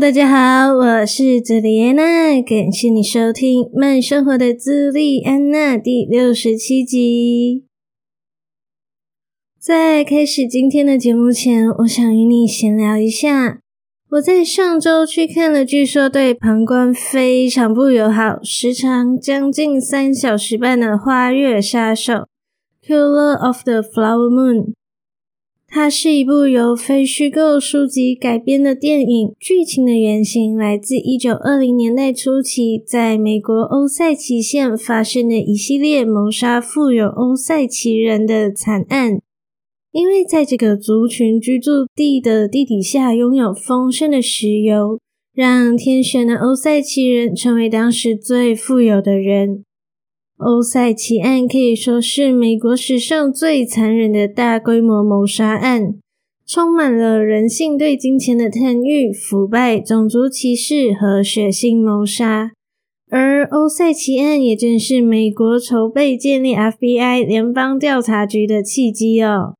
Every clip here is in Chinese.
大家好，我是朱莉安娜，感谢你收听《慢生活的朱莉安娜》第六十七集。在开始今天的节目前，我想与你闲聊一下。我在上周去看了据说对膀胱非常不友好、时长将近三小时半的《花月杀手》（Killer of the Flower Moon）。它是一部由非虚构书籍改编的电影，剧情的原型来自一九二零年代初期在美国欧塞奇县发生的一系列谋杀富有欧塞奇人的惨案。因为在这个族群居住地的地底下拥有丰盛的石油，让天选的欧塞奇人成为当时最富有的人。欧塞奇案可以说是美国史上最残忍的大规模谋杀案，充满了人性对金钱的贪欲、腐败、种族歧视和血腥谋杀。而欧塞奇案也正是美国筹备建立 FBI 联邦调查局的契机哦。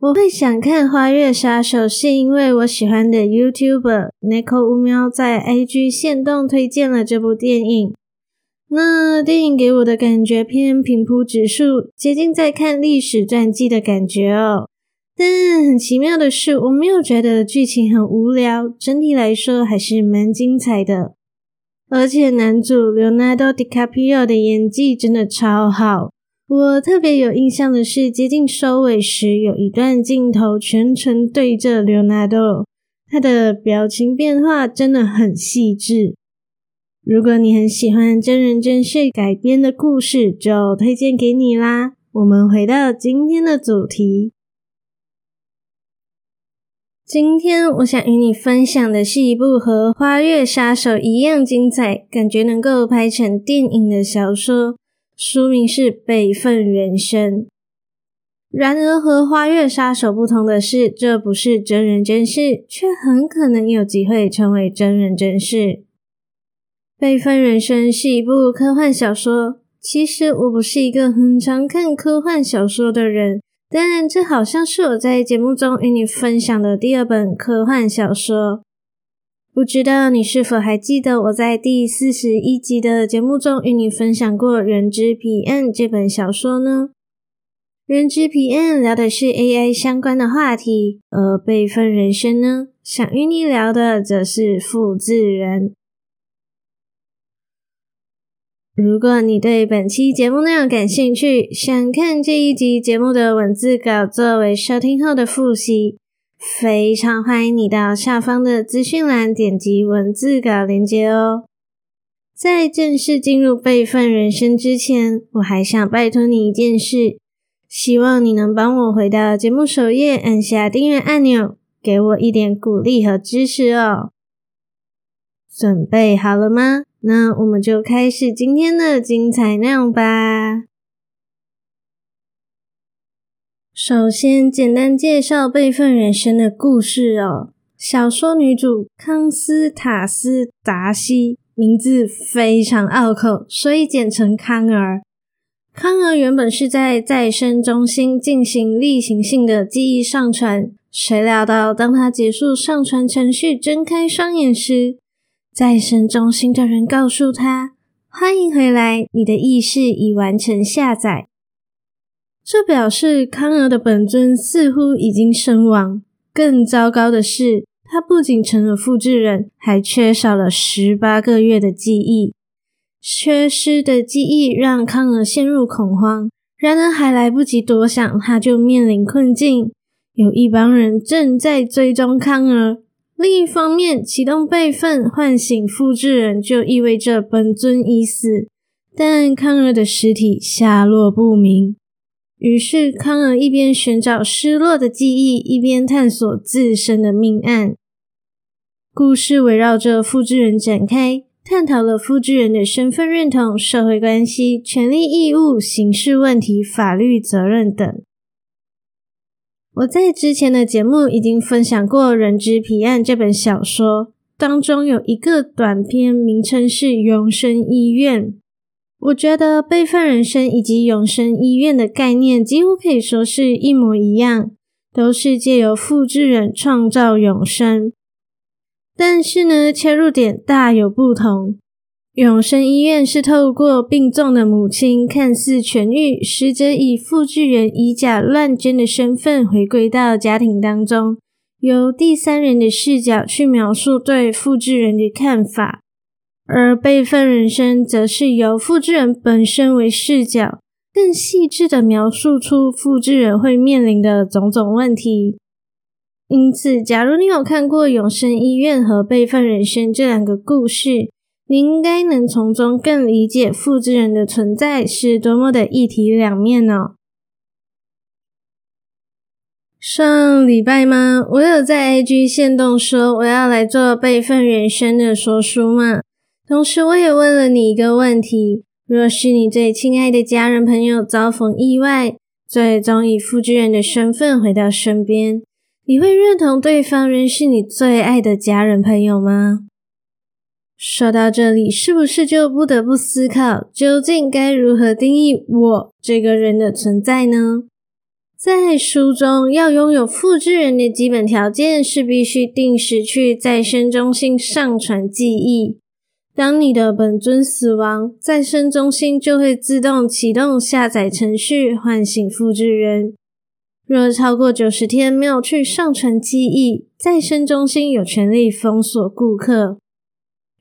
我会想看《花月杀手》，是因为我喜欢的 YouTuber Neko 乌喵在 IG 限动推荐了这部电影。那电影给我的感觉偏平铺指数，接近在看历史传记的感觉哦。但很奇妙的是，我没有觉得剧情很无聊，整体来说还是蛮精彩的。而且男主 Leonardo DiCaprio 的演技真的超好。我特别有印象的是，接近收尾时有一段镜头全程对着 Leonardo，他的表情变化真的很细致。如果你很喜欢真人真事改编的故事，就推荐给你啦。我们回到今天的主题，今天我想与你分享的是一部和《花月杀手》一样精彩，感觉能够拍成电影的小说，书名是《备份人生》。然而和《花月杀手》不同的是，这不是真人真事，却很可能有机会成为真人真事。《备份人生》是一部科幻小说。其实我不是一个很常看科幻小说的人，但这好像是我在节目中与你分享的第二本科幻小说。不知道你是否还记得我在第四十一集的节目中与你分享过《人之彼岸》这本小说呢？《人之彼岸》聊的是 AI 相关的话题，而《备份人生》呢，想与你聊的则是复制人。如果你对本期节目内容感兴趣，想看这一集节目的文字稿作为收听后的复习，非常欢迎你到下方的资讯栏点击文字稿链接哦。在正式进入备份人生之前，我还想拜托你一件事，希望你能帮我回到节目首页，按下订阅按钮，给我一点鼓励和支持哦。准备好了吗？那我们就开始今天的精彩内容吧。首先，简单介绍《备份人生》的故事哦。小说女主康斯塔斯达西，名字非常拗口，所以简称康儿。康儿原本是在再生中心进行例行性的记忆上传，谁料到当她结束上传程序，睁开双眼时，再生中心的人告诉他：“欢迎回来，你的意识已完成下载。”这表示康儿的本尊似乎已经身亡。更糟糕的是，他不仅成了复制人，还缺少了十八个月的记忆。缺失的记忆让康儿陷入恐慌。然而还来不及多想，他就面临困境。有一帮人正在追踪康儿。另一方面，启动备份唤醒复制人，就意味着本尊已死，但康儿的尸体下落不明。于是，康儿一边寻找失落的记忆，一边探索自身的命案。故事围绕着复制人展开，探讨了复制人的身份认同、社会关系、权利义务、刑事问题、法律责任等。我在之前的节目已经分享过《人之彼岸》这本小说，当中有一个短篇，名称是《永生医院》。我觉得备份人生以及永生医院的概念几乎可以说是一模一样，都是借由复制人创造永生。但是呢，切入点大有不同。永生医院是透过病重的母亲看似痊愈，实则以复制人以假乱真的身份回归到家庭当中，由第三人的视角去描述对复制人的看法；而备份人生则是由复制人本身为视角，更细致地描述出复制人会面临的种种问题。因此，假如你有看过《永生医院》和《备份人生》这两个故事，你应该能从中更理解复制人的存在是多么的一体两面哦。上礼拜吗？我有在 IG 限动说我要来做备份人生的说书嘛。同时，我也问了你一个问题：若是你最亲爱的家人朋友遭逢意外，最终以复制人的身份回到身边，你会认同对方仍是你最爱的家人朋友吗？说到这里，是不是就不得不思考，究竟该如何定义我这个人的存在呢？在书中，要拥有复制人的基本条件是必须定时去再生中心上传记忆。当你的本尊死亡，再生中心就会自动启动下载程序，唤醒复制人。若超过九十天没有去上传记忆，再生中心有权利封锁顾客。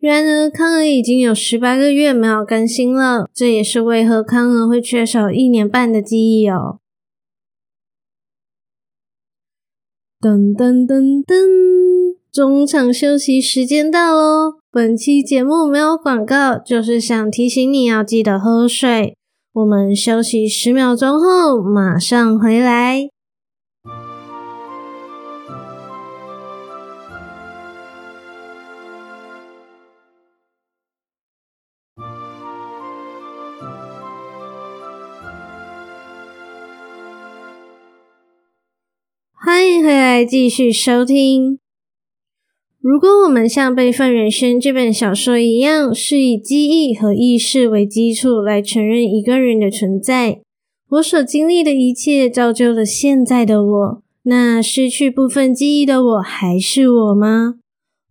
然而，康儿已经有十八个月没有更新了，这也是为何康儿会缺少一年半的记忆哦。噔噔噔噔，中场休息时间到喽！本期节目没有广告，就是想提醒你要记得喝水。我们休息十秒钟后，马上回来。再，继续收听。如果我们像《备份人生》这本小说一样，是以记忆和意识为基础来承认一个人的存在，我所经历的一切造就了现在的我，那失去部分记忆的我还是我吗？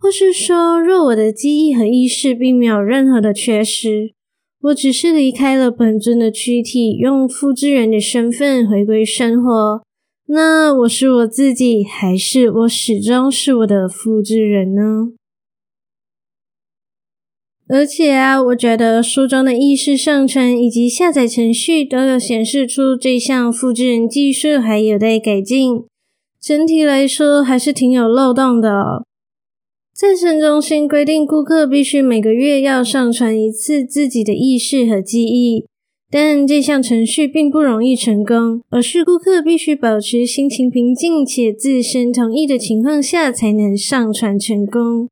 或是说，若我的记忆和意识并没有任何的缺失，我只是离开了本尊的躯体，用复制人的身份回归生活？那我是我自己，还是我始终是我的复制人呢？而且啊，我觉得书中的意识上传以及下载程序都有显示出这项复制人技术还有待改进。整体来说，还是挺有漏洞的哦。再生中心规定，顾客必须每个月要上传一次自己的意识和记忆。但这项程序并不容易成功，而是顾客必须保持心情平静且自身同意的情况下才能上传成功。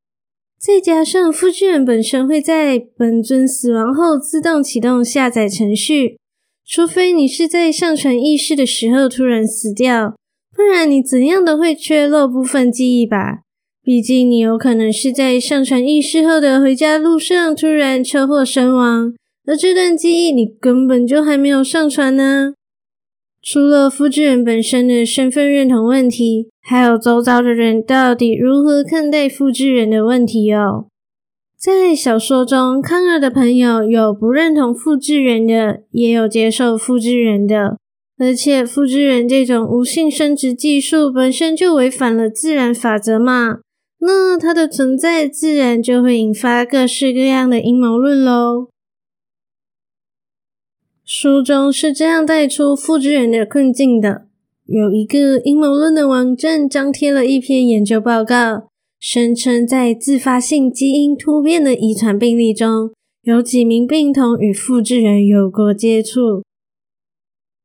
再加上复制人本身会在本尊死亡后自动启动下载程序，除非你是在上传意识的时候突然死掉，不然你怎样都会缺漏部分记忆吧？毕竟你有可能是在上传意识后的回家路上突然车祸身亡。而这段记忆你根本就还没有上传呢。除了复制人本身的身份认同问题，还有周遭的人到底如何看待复制人的问题哦。在小说中，康儿的朋友有不认同复制人的，也有接受复制人的。而且，复制人这种无性生殖技术本身就违反了自然法则嘛，那它的存在自然就会引发各式各样的阴谋论喽。书中是这样带出复制人的困境的：有一个阴谋论的网站张贴了一篇研究报告，声称在自发性基因突变的遗传病例中，有几名病童与复制人有过接触。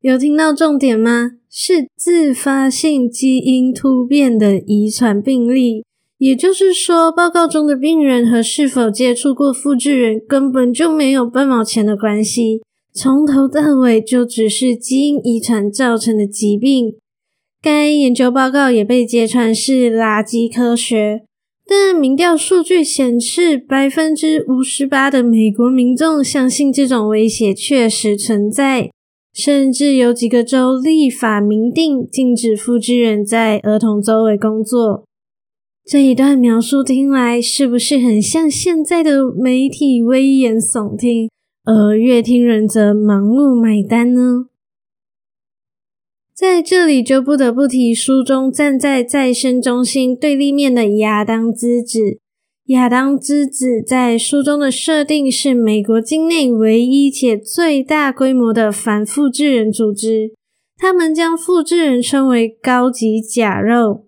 有听到重点吗？是自发性基因突变的遗传病例，也就是说，报告中的病人和是否接触过复制人根本就没有半毛钱的关系，从头到尾就只是基因遗传造成的疾病。该研究报告也被揭穿是垃圾科学，但民调数据显示，百分之五十八的美国民众相信这种威胁确实存在，甚至有几个州立法明定禁止复制人在儿童周围工作。这一段描述听来是不是很像现在的媒体危言耸听，而阅听人则盲目买单呢？在这里就不得不提书中站在再生中心对立面的亚当之子。亚当之子在书中的设定是美国境内唯一且最大规模的反复制人组织，他们将复制人称为高级假肉。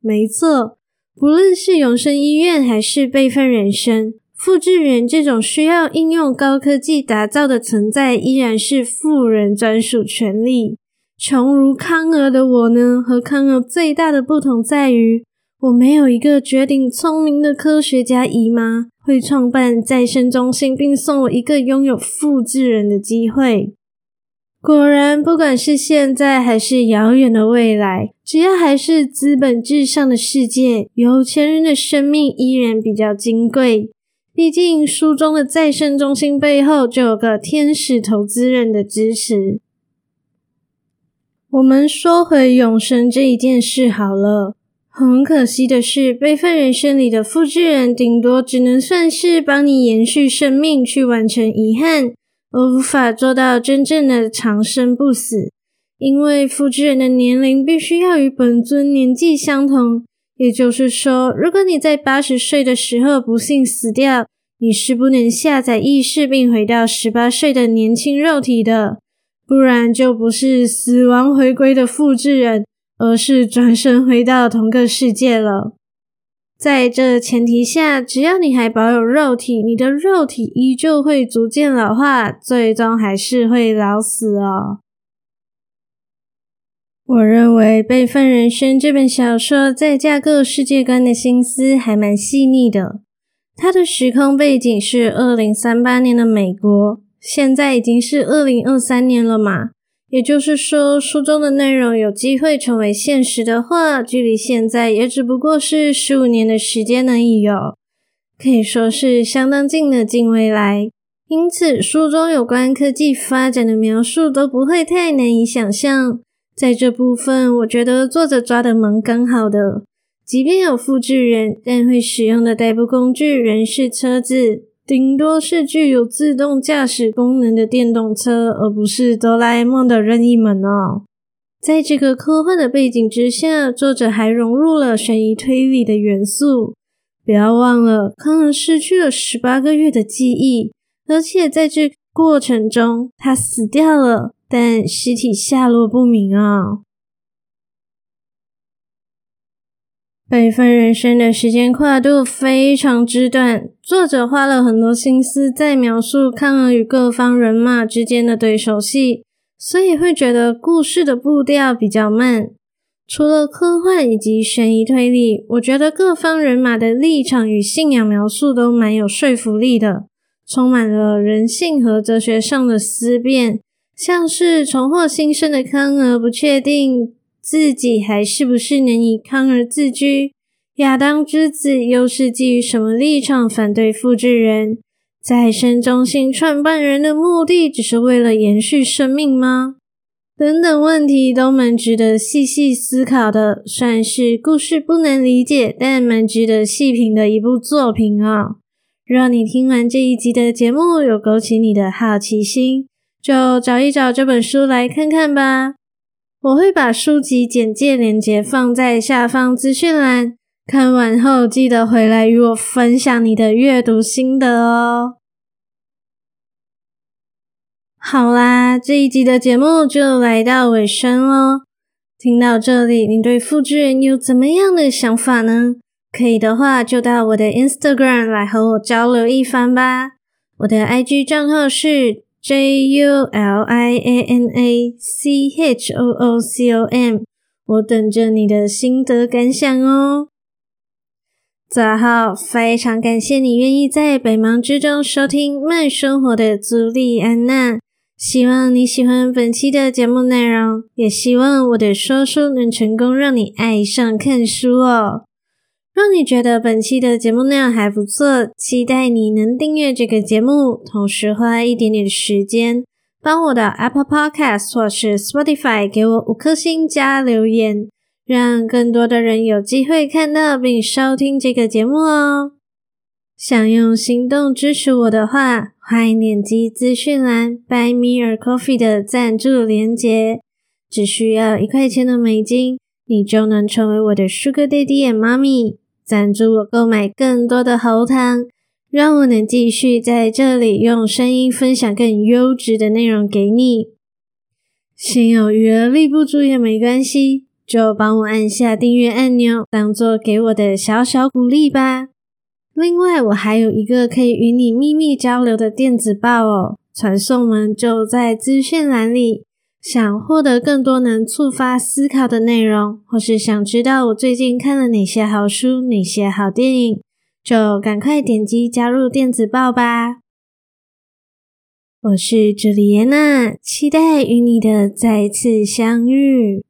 没错，不论是永生医院还是备份人生，复制人这种需要应用高科技打造的存在，依然是富人专属权利。穷如康儿的我呢，和康儿最大的不同在于，我没有一个绝顶聪明的科学家姨妈会创办再生中心，并送我一个拥有复制人的机会。果然，不管是现在还是遥远的未来，只要还是资本至上的世界，有钱人的生命依然比较金贵。毕竟，书中的再生中心背后就有个天使投资人的支持。我们说回永生这一件事好了。很可惜的是，备份人生里的复制人顶多只能算是帮你延续生命，去完成遗憾，而无法做到真正的长生不死。因为复制人的年龄必须要与本尊年纪相同，也就是说，如果你在八十岁的时候不幸死掉，你是不能下载意识并回到十八岁的年轻肉体的。不然就不是死亡回归的复制人，而是转身回到同个世界了。在这前提下，只要你还保有肉体，你的肉体依旧会逐渐老化，最终还是会老死哦。我认为《备份人生》这本小说在架构世界观的心思还蛮细腻的。它的时空背景是二零三八年的美国。现在已经是二零二三年了嘛，也就是说，书中的内容有机会成为现实的话，距离现在也只不过是十五年的时间而已哟，可以说是相当近的近未来。因此，书中有关科技发展的描述都不会太难以想象。在这部分，我觉得作者抓的蛮刚好的，即便有复制人，但会使用的代步工具仍是车子。顶多是具有自动驾驶功能的电动车，而不是哆啦 A 梦的任意门哦。在这个科幻的背景之下，作者还融入了悬疑推理的元素。不要忘了，康恩失去了十八个月的记忆，而且在这过程中，他死掉了，但尸体下落不明啊。备份人生的时间跨度非常之短，作者花了很多心思在描述康儿与各方人马之间的对手戏，所以会觉得故事的步调比较慢。除了科幻以及悬疑推理，我觉得各方人马的立场与信仰描述都蛮有说服力的，充满了人性和哲学上的思辨，像是重获新生的康儿不确定。自己还是不是能以康儿自居？亚当之子又是基于什么立场反对复制人？再生中心创办人的目的只是为了延续生命吗？等等问题都蛮值得细细思考的，算是故事不难理解，但蛮值得细品的一部作品哦！让你听完这一集的节目有勾起你的好奇心，就找一找这本书来看看吧。我会把书籍简介链接放在下方资讯栏，看完后记得回来与我分享你的阅读心得哦。好啦，这一集的节目就来到尾声喽。听到这里，你对复制人有怎么样的想法呢？可以的话，就到我的 Instagram 来和我交流一番吧。我的 IG 账号是。J U L I A N A C H O O C O M，我等着你的心得感想哦。早好，非常感谢你愿意在百忙之中收听慢生活的朱莉安娜。希望你喜欢本期的节目内容，也希望我的说书能成功让你爱上看书哦。若你觉得本期的节目内容还不错，期待你能订阅这个节目，同时花一点点时间帮我的 Apple Podcast 或是 Spotify 给我五颗星加留言。让更多的人有机会看到并收听这个节目哦！想用行动支持我的话，欢迎点击资讯栏 Buy Me a Coffee 的赞助连结，只需要一块钱的美金，你就能成为我的 Sugar Daddy and Mommy，赞助我购买更多的喉糖，让我能继续在这里用声音分享更优质的内容给你。心有余而力不足也没关系。就帮我按下订阅按钮，当做给我的小小鼓励吧。另外，我还有一个可以与你秘密交流的电子报哦，传送门就在资讯栏里。想获得更多能触发思考的内容，或是想知道我最近看了哪些好书、哪些好电影，就赶快点击加入电子报吧。我是朱丽安娜，期待与你的再次相遇。